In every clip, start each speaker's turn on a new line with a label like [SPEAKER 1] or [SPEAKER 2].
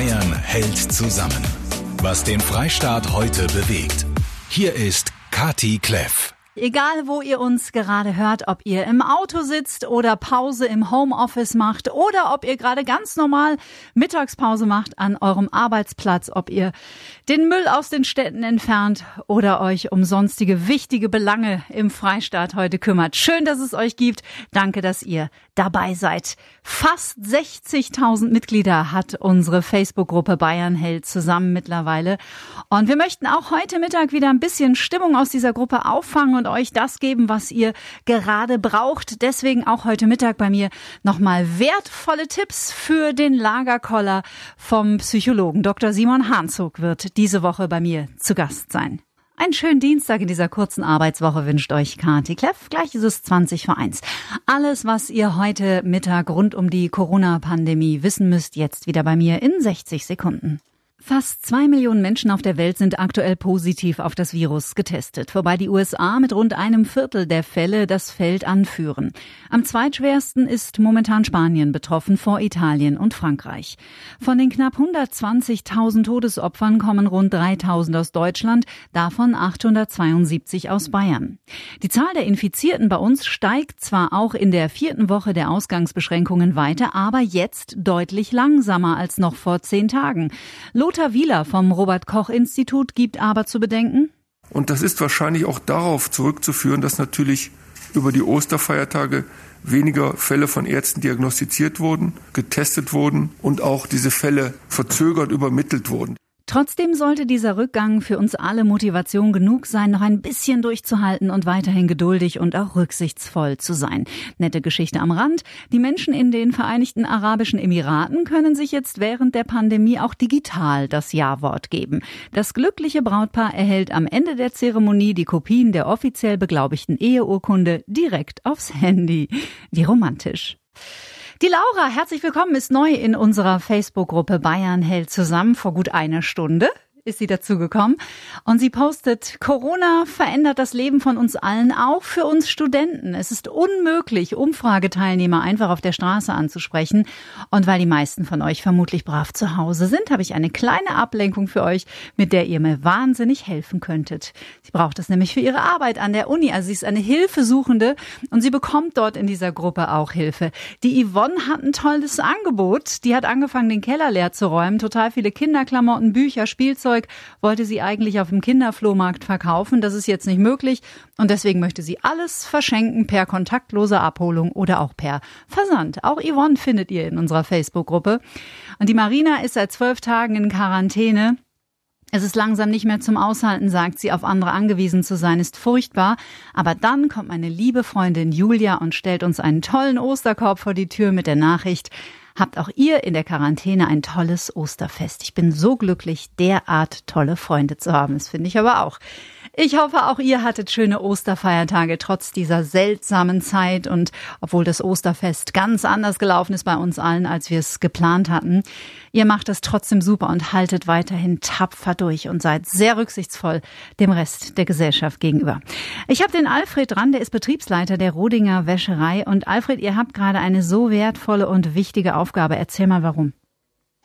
[SPEAKER 1] Bayern hält zusammen. Was den Freistaat heute bewegt. Hier ist Kati Kleff.
[SPEAKER 2] Egal, wo ihr uns gerade hört, ob ihr im Auto sitzt oder Pause im Homeoffice macht oder ob ihr gerade ganz normal Mittagspause macht an eurem Arbeitsplatz, ob ihr den Müll aus den Städten entfernt oder euch um sonstige wichtige Belange im Freistaat heute kümmert. Schön, dass es euch gibt. Danke, dass ihr dabei seid. Fast 60.000 Mitglieder hat unsere Facebook-Gruppe Bayern hält zusammen mittlerweile. Und wir möchten auch heute Mittag wieder ein bisschen Stimmung aus dieser Gruppe auffangen und euch das geben, was ihr gerade braucht. Deswegen auch heute Mittag bei mir nochmal wertvolle Tipps für den Lagerkoller vom Psychologen. Dr. Simon Hahnzog wird diese Woche bei mir zu Gast sein. Einen schönen Dienstag in dieser kurzen Arbeitswoche wünscht euch Kati Kleff. Gleich ist es 20 vor 1. Alles, was ihr heute Mittag rund um die Corona-Pandemie wissen müsst, jetzt wieder bei mir in 60 Sekunden. Fast zwei Millionen Menschen auf der Welt sind aktuell positiv auf das Virus getestet, wobei die USA mit rund einem Viertel der Fälle das Feld anführen. Am zweitschwersten ist momentan Spanien betroffen vor Italien und Frankreich. Von den knapp 120.000 Todesopfern kommen rund 3.000 aus Deutschland, davon 872 aus Bayern. Die Zahl der Infizierten bei uns steigt zwar auch in der vierten Woche der Ausgangsbeschränkungen weiter, aber jetzt deutlich langsamer als noch vor zehn Tagen. Lothar Wieler vom Robert Koch Institut gibt aber zu bedenken.
[SPEAKER 3] Und das ist wahrscheinlich auch darauf zurückzuführen, dass natürlich über die Osterfeiertage weniger Fälle von Ärzten diagnostiziert wurden, getestet wurden und auch diese Fälle verzögert übermittelt wurden.
[SPEAKER 2] Trotzdem sollte dieser Rückgang für uns alle Motivation genug sein, noch ein bisschen durchzuhalten und weiterhin geduldig und auch rücksichtsvoll zu sein. Nette Geschichte am Rand. Die Menschen in den Vereinigten Arabischen Emiraten können sich jetzt während der Pandemie auch digital das Ja-Wort geben. Das glückliche Brautpaar erhält am Ende der Zeremonie die Kopien der offiziell beglaubigten Eheurkunde direkt aufs Handy. Wie romantisch. Die Laura, herzlich willkommen, ist neu in unserer Facebook-Gruppe Bayern hält zusammen vor gut einer Stunde ist sie dazugekommen. Und sie postet, Corona verändert das Leben von uns allen, auch für uns Studenten. Es ist unmöglich, Umfrageteilnehmer einfach auf der Straße anzusprechen. Und weil die meisten von euch vermutlich brav zu Hause sind, habe ich eine kleine Ablenkung für euch, mit der ihr mir wahnsinnig helfen könntet. Sie braucht es nämlich für ihre Arbeit an der Uni. Also sie ist eine Hilfesuchende und sie bekommt dort in dieser Gruppe auch Hilfe. Die Yvonne hat ein tolles Angebot. Die hat angefangen, den Keller leer zu räumen. Total viele Kinderklamotten, Bücher, Spielzeug Spielzeug wollte sie eigentlich auf dem Kinderflohmarkt verkaufen. Das ist jetzt nicht möglich und deswegen möchte sie alles verschenken per kontaktloser Abholung oder auch per Versand. Auch Yvonne findet ihr in unserer Facebook-Gruppe. Und die Marina ist seit zwölf Tagen in Quarantäne. Es ist langsam nicht mehr zum Aushalten, sagt sie, auf andere angewiesen zu sein, ist furchtbar. Aber dann kommt meine liebe Freundin Julia und stellt uns einen tollen Osterkorb vor die Tür mit der Nachricht, habt auch ihr in der Quarantäne ein tolles Osterfest. Ich bin so glücklich, derart tolle Freunde zu haben. Das finde ich aber auch. Ich hoffe, auch ihr hattet schöne Osterfeiertage trotz dieser seltsamen Zeit und obwohl das Osterfest ganz anders gelaufen ist bei uns allen, als wir es geplant hatten. Ihr macht es trotzdem super und haltet weiterhin tapfer durch und seid sehr rücksichtsvoll dem Rest der Gesellschaft gegenüber. Ich habe den Alfred dran, der ist Betriebsleiter der Rodinger Wäscherei und Alfred, ihr habt gerade eine so wertvolle und wichtige Aufgabe. Erzähl mal warum.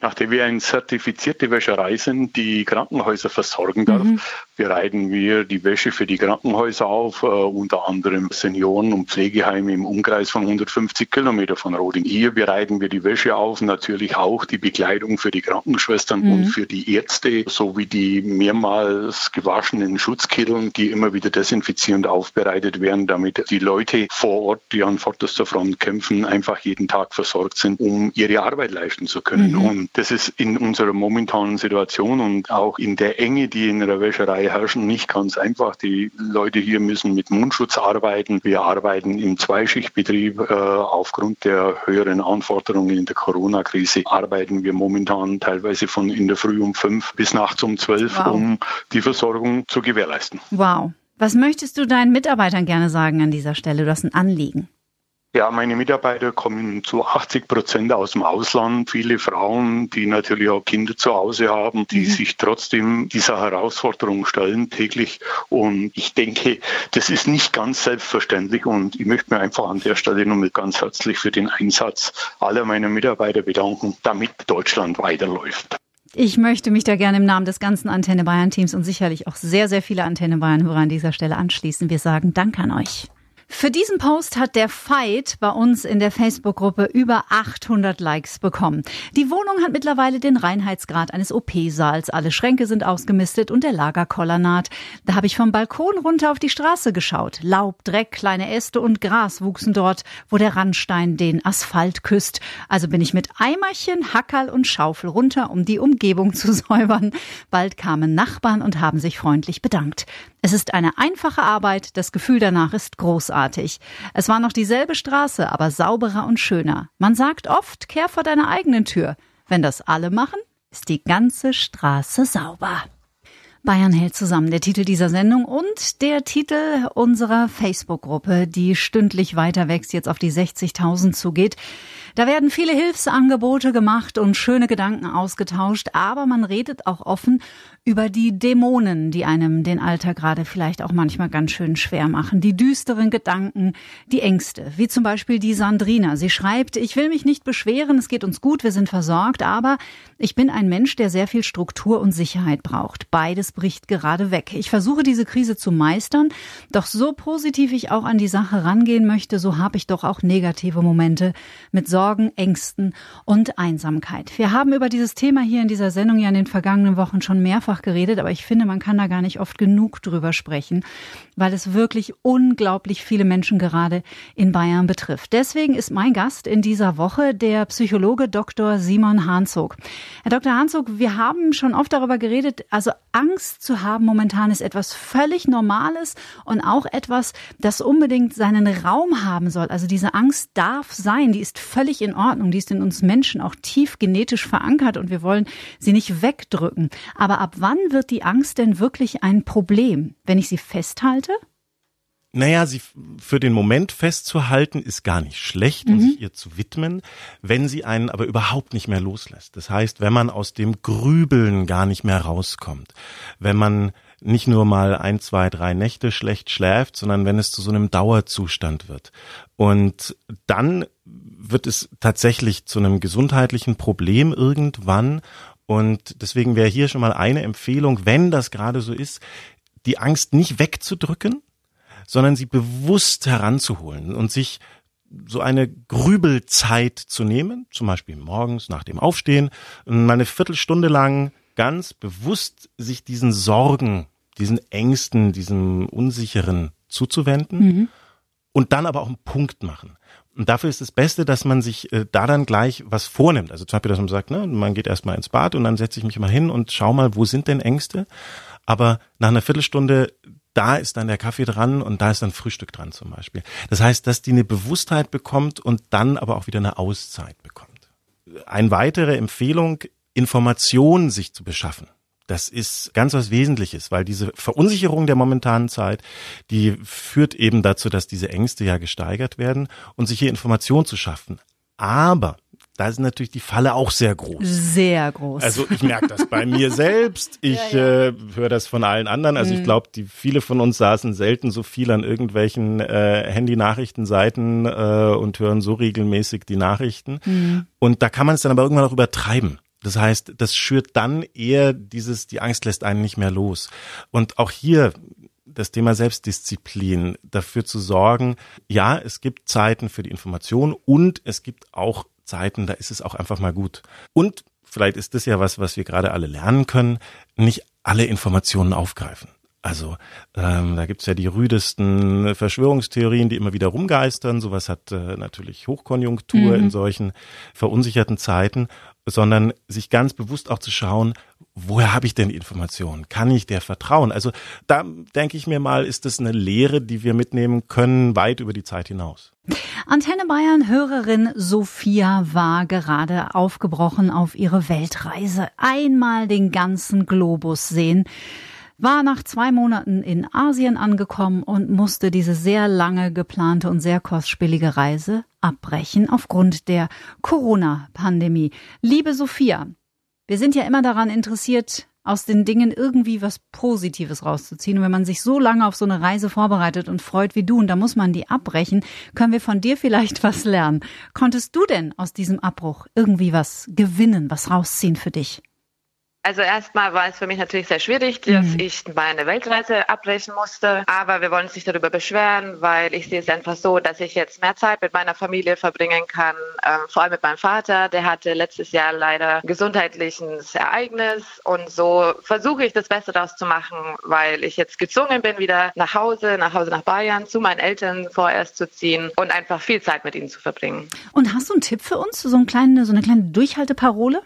[SPEAKER 4] Nachdem wir eine zertifizierte Wäscherei sind, die Krankenhäuser versorgen darf, mhm. bereiten wir die Wäsche für die Krankenhäuser auf, äh, unter anderem Senioren- und Pflegeheime im Umkreis von 150 Kilometer von Roding. Hier bereiten wir die Wäsche auf, natürlich auch die Bekleidung für die Krankenschwestern mhm. und für die Ärzte, sowie die mehrmals gewaschenen Schutzkitteln, die immer wieder desinfizierend aufbereitet werden, damit die Leute vor Ort, die an vorderster Front kämpfen, einfach jeden Tag versorgt sind, um ihre Arbeit leisten zu können. Mhm. Und das ist in unserer momentanen Situation und auch in der Enge, die in der Wäscherei herrschen, nicht ganz einfach. Die Leute hier müssen mit Mundschutz arbeiten. Wir arbeiten im Zweischichtbetrieb. Äh, aufgrund der höheren Anforderungen in der Corona-Krise arbeiten wir momentan teilweise von in der Früh um fünf bis nachts um zwölf, wow. um die Versorgung zu gewährleisten.
[SPEAKER 2] Wow. Was möchtest du deinen Mitarbeitern gerne sagen an dieser Stelle? Du hast ein Anliegen.
[SPEAKER 4] Ja, meine Mitarbeiter kommen zu 80 Prozent aus dem Ausland. Viele Frauen, die natürlich auch Kinder zu Hause haben, die mhm. sich trotzdem dieser Herausforderung stellen täglich. Und ich denke, das ist nicht ganz selbstverständlich. Und ich möchte mir einfach an der Stelle nochmal ganz herzlich für den Einsatz aller meiner Mitarbeiter bedanken, damit Deutschland weiterläuft.
[SPEAKER 2] Ich möchte mich da gerne im Namen des ganzen Antenne Bayern Teams und sicherlich auch sehr, sehr viele Antenne Bayern Hörer an dieser Stelle anschließen. Wir sagen Dank an euch. Für diesen Post hat der Fight bei uns in der Facebook-Gruppe über 800 Likes bekommen. Die Wohnung hat mittlerweile den Reinheitsgrad eines OP-Saals. Alle Schränke sind ausgemistet und der Lagerkoller naht. Da habe ich vom Balkon runter auf die Straße geschaut. Laub, Dreck, kleine Äste und Gras wuchsen dort, wo der Randstein den Asphalt küsst. Also bin ich mit Eimerchen, Hackerl und Schaufel runter, um die Umgebung zu säubern. Bald kamen Nachbarn und haben sich freundlich bedankt. Es ist eine einfache Arbeit, das Gefühl danach ist großartig. Es war noch dieselbe Straße, aber sauberer und schöner. Man sagt oft, kehr vor deiner eigenen Tür. Wenn das alle machen, ist die ganze Straße sauber. Bayern hält zusammen, der Titel dieser Sendung und der Titel unserer Facebook-Gruppe, die stündlich weiter wächst, jetzt auf die 60.000 zugeht. Da werden viele Hilfsangebote gemacht und schöne Gedanken ausgetauscht, aber man redet auch offen über die Dämonen, die einem den Alltag gerade vielleicht auch manchmal ganz schön schwer machen. Die düsteren Gedanken, die Ängste, wie zum Beispiel die Sandrina. Sie schreibt, ich will mich nicht beschweren, es geht uns gut, wir sind versorgt, aber ich bin ein Mensch, der sehr viel Struktur und Sicherheit braucht. Beides bricht gerade weg. Ich versuche diese Krise zu meistern, doch so positiv ich auch an die Sache rangehen möchte, so habe ich doch auch negative Momente mit Sorgen, Ängsten und Einsamkeit. Wir haben über dieses Thema hier in dieser Sendung ja in den vergangenen Wochen schon mehrfach geredet, aber ich finde, man kann da gar nicht oft genug drüber sprechen, weil es wirklich unglaublich viele Menschen gerade in Bayern betrifft. Deswegen ist mein Gast in dieser Woche der Psychologe Dr. Simon Hahnzog. Herr Dr. Hahnzog, wir haben schon oft darüber geredet, also Angst zu haben momentan ist etwas völlig Normales und auch etwas, das unbedingt seinen Raum haben soll. Also diese Angst darf sein, die ist völlig in Ordnung, die ist in uns Menschen auch tief genetisch verankert und wir wollen sie nicht wegdrücken. Aber ab wann wird die Angst denn wirklich ein Problem? Wenn ich sie festhalte?
[SPEAKER 5] Naja, sie für den Moment festzuhalten ist gar nicht schlecht und mhm. sich ihr zu widmen, wenn sie einen aber überhaupt nicht mehr loslässt. Das heißt, wenn man aus dem Grübeln gar nicht mehr rauskommt, wenn man nicht nur mal ein, zwei, drei Nächte schlecht schläft, sondern wenn es zu so einem Dauerzustand wird. Und dann wird es tatsächlich zu einem gesundheitlichen Problem irgendwann und deswegen wäre hier schon mal eine Empfehlung, wenn das gerade so ist, die Angst nicht wegzudrücken, sondern sie bewusst heranzuholen und sich so eine Grübelzeit zu nehmen, zum Beispiel morgens nach dem Aufstehen, mal eine Viertelstunde lang ganz bewusst sich diesen Sorgen, diesen Ängsten, diesem Unsicheren zuzuwenden mhm. und dann aber auch einen Punkt machen. Und dafür ist das Beste, dass man sich äh, da dann gleich was vornimmt. Also zum Beispiel, dass man sagt, ne, man geht erstmal ins Bad und dann setze ich mich mal hin und schau mal, wo sind denn Ängste? Aber nach einer Viertelstunde, da ist dann der Kaffee dran und da ist dann Frühstück dran zum Beispiel. Das heißt, dass die eine Bewusstheit bekommt und dann aber auch wieder eine Auszeit bekommt. Eine weitere Empfehlung, Informationen sich zu beschaffen. Das ist ganz was Wesentliches, weil diese Verunsicherung der momentanen Zeit, die führt eben dazu, dass diese Ängste ja gesteigert werden und sich hier Information zu schaffen. Aber da ist natürlich die Falle auch sehr groß.
[SPEAKER 2] Sehr groß.
[SPEAKER 5] Also ich merke das bei mir selbst. Ich ja, ja. äh, höre das von allen anderen. Also mhm. ich glaube, die viele von uns saßen selten so viel an irgendwelchen äh, Handy-Nachrichtenseiten äh, und hören so regelmäßig die Nachrichten. Mhm. Und da kann man es dann aber irgendwann auch übertreiben. Das heißt, das schürt dann eher dieses, die Angst lässt einen nicht mehr los. Und auch hier das Thema Selbstdisziplin, dafür zu sorgen, ja, es gibt Zeiten für die Information und es gibt auch Zeiten, da ist es auch einfach mal gut. Und vielleicht ist das ja was, was wir gerade alle lernen können, nicht alle Informationen aufgreifen. Also ähm, da gibt's ja die rüdesten Verschwörungstheorien, die immer wieder rumgeistern. Sowas hat äh, natürlich Hochkonjunktur mhm. in solchen verunsicherten Zeiten sondern sich ganz bewusst auch zu schauen, woher habe ich denn die Informationen? Kann ich der vertrauen? Also da denke ich mir mal, ist das eine Lehre, die wir mitnehmen können, weit über die Zeit hinaus.
[SPEAKER 2] Antenne Bayern Hörerin Sophia war gerade aufgebrochen auf ihre Weltreise. Einmal den ganzen Globus sehen war nach zwei Monaten in Asien angekommen und musste diese sehr lange geplante und sehr kostspielige Reise abbrechen aufgrund der Corona-Pandemie. Liebe Sophia, wir sind ja immer daran interessiert, aus den Dingen irgendwie was Positives rauszuziehen. Und wenn man sich so lange auf so eine Reise vorbereitet und freut wie du, und da muss man die abbrechen, können wir von dir vielleicht was lernen. Konntest du denn aus diesem Abbruch irgendwie was gewinnen, was rausziehen für dich?
[SPEAKER 6] Also erstmal war es für mich natürlich sehr schwierig, dass mhm. ich meine Weltreise abbrechen musste. Aber wir wollen uns nicht darüber beschweren, weil ich sehe es einfach so, dass ich jetzt mehr Zeit mit meiner Familie verbringen kann. Ähm, vor allem mit meinem Vater. Der hatte letztes Jahr leider gesundheitliches Ereignis. Und so versuche ich das Beste daraus zu machen, weil ich jetzt gezwungen bin, wieder nach Hause, nach Hause nach Bayern, zu meinen Eltern vorerst zu ziehen und einfach viel Zeit mit ihnen zu verbringen.
[SPEAKER 2] Und hast du einen Tipp für uns? So, ein kleine, so eine kleine Durchhalteparole?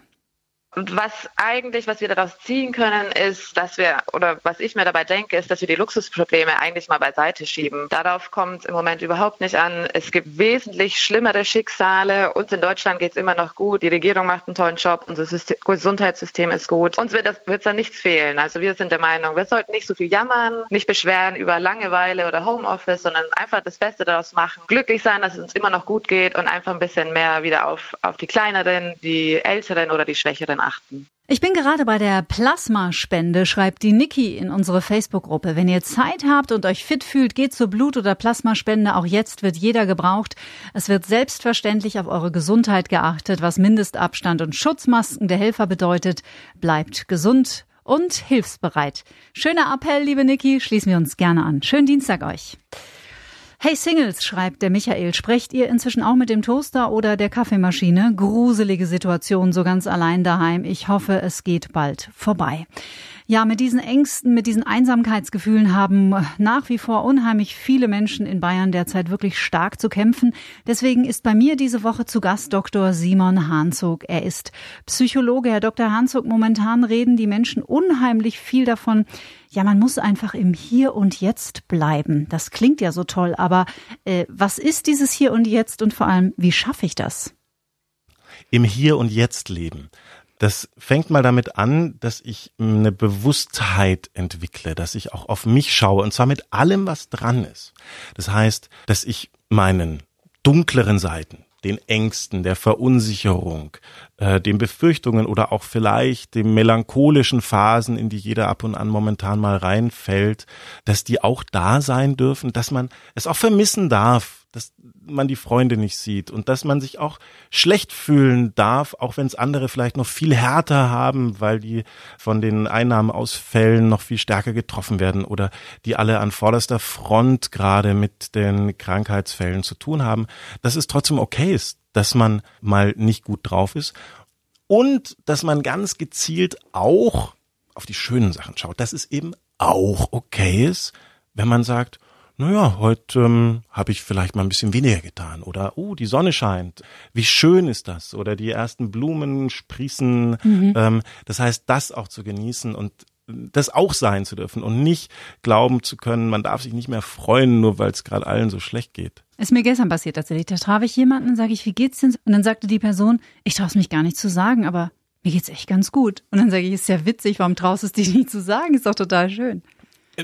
[SPEAKER 6] Und was eigentlich, was wir daraus ziehen können, ist, dass wir, oder was ich mir dabei denke, ist, dass wir die Luxusprobleme eigentlich mal beiseite schieben. Darauf kommt es im Moment überhaupt nicht an. Es gibt wesentlich schlimmere Schicksale. Uns in Deutschland geht es immer noch gut. Die Regierung macht einen tollen Job. Unser System, Gesundheitssystem ist gut. Uns wird es da nichts fehlen. Also wir sind der Meinung, wir sollten nicht so viel jammern, nicht beschweren über Langeweile oder Homeoffice, sondern einfach das Beste daraus machen. Glücklich sein, dass es uns immer noch gut geht und einfach ein bisschen mehr wieder auf, auf die kleineren, die älteren oder die schwächeren achten.
[SPEAKER 2] Ich bin gerade bei der Plasmaspende, schreibt die Niki in unsere Facebook-Gruppe. Wenn ihr Zeit habt und euch fit fühlt, geht zur Blut- oder Plasmaspende. Auch jetzt wird jeder gebraucht. Es wird selbstverständlich auf eure Gesundheit geachtet, was Mindestabstand und Schutzmasken der Helfer bedeutet. Bleibt gesund und hilfsbereit. Schöner Appell, liebe Niki, schließen wir uns gerne an. Schönen Dienstag euch. Hey Singles, schreibt der Michael, sprecht ihr inzwischen auch mit dem Toaster oder der Kaffeemaschine? Gruselige Situation, so ganz allein daheim. Ich hoffe, es geht bald vorbei. Ja, mit diesen Ängsten, mit diesen Einsamkeitsgefühlen haben nach wie vor unheimlich viele Menschen in Bayern derzeit wirklich stark zu kämpfen. Deswegen ist bei mir diese Woche zu Gast Dr. Simon Hanzog. Er ist Psychologe. Herr Dr. Hanzog, momentan reden die Menschen unheimlich viel davon, ja, man muss einfach im Hier und Jetzt bleiben. Das klingt ja so toll, aber äh, was ist dieses Hier und Jetzt und vor allem, wie schaffe ich das?
[SPEAKER 5] Im Hier und Jetzt leben. Das fängt mal damit an, dass ich eine Bewusstheit entwickle, dass ich auch auf mich schaue und zwar mit allem, was dran ist. Das heißt, dass ich meinen dunkleren Seiten, den Ängsten, der Verunsicherung, äh, den Befürchtungen oder auch vielleicht den melancholischen Phasen, in die jeder ab und an momentan mal reinfällt, dass die auch da sein dürfen, dass man es auch vermissen darf, dass man die Freunde nicht sieht und dass man sich auch schlecht fühlen darf, auch wenn es andere vielleicht noch viel härter haben, weil die von den Einnahmeausfällen noch viel stärker getroffen werden oder die alle an vorderster Front gerade mit den Krankheitsfällen zu tun haben, dass es trotzdem okay ist, dass man mal nicht gut drauf ist und dass man ganz gezielt auch auf die schönen Sachen schaut, dass es eben auch okay ist, wenn man sagt, naja, heute ähm, habe ich vielleicht mal ein bisschen weniger getan oder oh, die Sonne scheint, wie schön ist das oder die ersten Blumen sprießen. Mhm. Ähm, das heißt, das auch zu genießen und das auch sein zu dürfen und nicht glauben zu können, man darf sich nicht mehr freuen, nur weil es gerade allen so schlecht geht.
[SPEAKER 2] Ist mir gestern passiert tatsächlich. Da traf ich jemanden, sage ich, wie geht's denn? Und dann sagte die Person, ich traue es mich gar nicht zu sagen, aber mir geht's echt ganz gut. Und dann sage ich, ist ja witzig, warum traust du es dich nicht zu sagen? Ist doch total schön.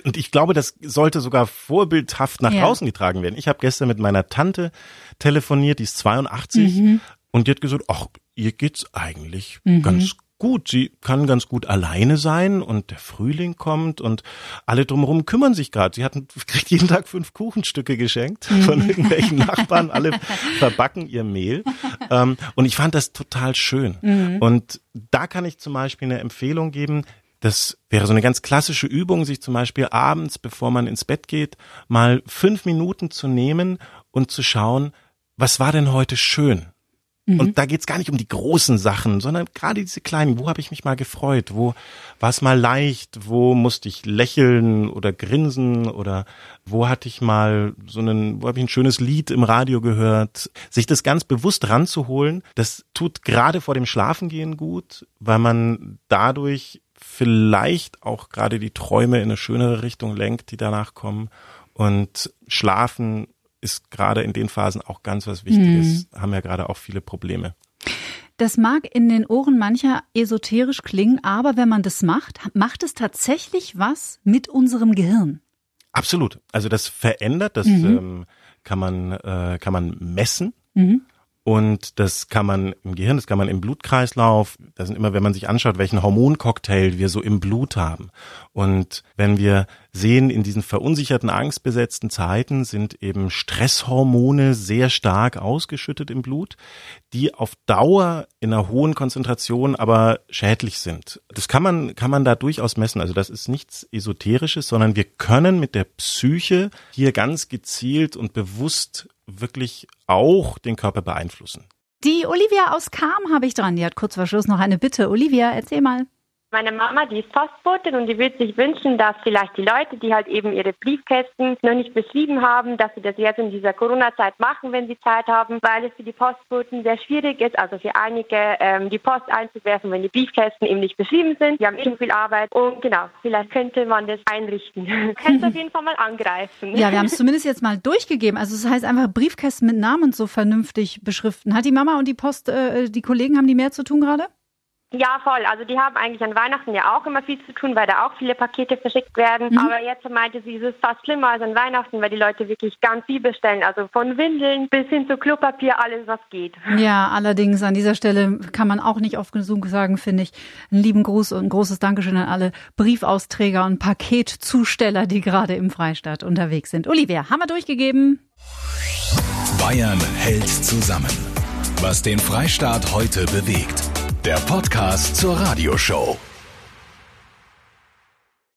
[SPEAKER 5] Und ich glaube, das sollte sogar vorbildhaft nach ja. draußen getragen werden. Ich habe gestern mit meiner Tante telefoniert, die ist 82 mhm. und die hat gesagt, ach, ihr geht's eigentlich mhm. ganz gut. Sie kann ganz gut alleine sein und der Frühling kommt und alle drumherum kümmern sich gerade. Sie hatten kriegt jeden Tag fünf Kuchenstücke geschenkt mhm. von irgendwelchen Nachbarn. Alle verbacken ihr Mehl. Ähm, und ich fand das total schön. Mhm. Und da kann ich zum Beispiel eine Empfehlung geben. Das wäre so eine ganz klassische Übung, sich zum Beispiel abends, bevor man ins Bett geht, mal fünf Minuten zu nehmen und zu schauen, was war denn heute schön? Mhm. Und da geht's gar nicht um die großen Sachen, sondern gerade diese kleinen. Wo habe ich mich mal gefreut? Wo war es mal leicht? Wo musste ich lächeln oder grinsen? Oder wo hatte ich mal so einen, wo habe ich ein schönes Lied im Radio gehört? Sich das ganz bewusst ranzuholen, das tut gerade vor dem Schlafengehen gut, weil man dadurch vielleicht auch gerade die Träume in eine schönere Richtung lenkt, die danach kommen. Und Schlafen ist gerade in den Phasen auch ganz was Wichtiges. Mhm. Haben ja gerade auch viele Probleme.
[SPEAKER 2] Das mag in den Ohren mancher esoterisch klingen, aber wenn man das macht, macht es tatsächlich was mit unserem Gehirn.
[SPEAKER 5] Absolut. Also das verändert, das mhm. ähm, kann man äh, kann man messen. Mhm. Und das kann man im Gehirn, das kann man im Blutkreislauf, das sind immer, wenn man sich anschaut, welchen Hormoncocktail wir so im Blut haben. Und wenn wir sehen, in diesen verunsicherten, angstbesetzten Zeiten sind eben Stresshormone sehr stark ausgeschüttet im Blut, die auf Dauer in einer hohen Konzentration aber schädlich sind. Das kann man, kann man da durchaus messen. Also das ist nichts Esoterisches, sondern wir können mit der Psyche hier ganz gezielt und bewusst wirklich auch den Körper beeinflussen.
[SPEAKER 2] Die Olivia aus Kam habe ich dran. Die hat kurz vor Schluss noch eine Bitte. Olivia, erzähl mal.
[SPEAKER 7] Meine Mama, die ist Postbotin und die würde sich wünschen, dass vielleicht die Leute, die halt eben ihre Briefkästen noch nicht beschrieben haben, dass sie das jetzt in dieser Corona-Zeit machen, wenn sie Zeit haben, weil es für die Postboten sehr schwierig ist, also für einige ähm, die Post einzuwerfen, wenn die Briefkästen eben nicht beschrieben sind. Die haben eben viel Arbeit und genau, vielleicht könnte man das einrichten. Kannst auf jeden Fall mal angreifen.
[SPEAKER 2] Ja, wir haben es zumindest jetzt mal durchgegeben. Also das heißt einfach Briefkästen mit Namen so vernünftig beschriften. Hat die Mama und die Post, äh, die Kollegen, haben die mehr zu tun gerade?
[SPEAKER 7] Ja, voll. Also die haben eigentlich an Weihnachten ja auch immer viel zu tun, weil da auch viele Pakete verschickt werden. Mhm. Aber jetzt meinte sie, es ist fast schlimmer als an Weihnachten, weil die Leute wirklich ganz viel bestellen. Also von Windeln bis hin zu Klopapier, alles was geht.
[SPEAKER 2] Ja, allerdings an dieser Stelle kann man auch nicht oft genug sagen, finde ich. Einen lieben Gruß und ein großes Dankeschön an alle Briefausträger und Paketzusteller, die gerade im Freistaat unterwegs sind. Olivia, haben wir durchgegeben?
[SPEAKER 1] Bayern hält zusammen. Was den Freistaat heute bewegt. Der Podcast zur Radioshow.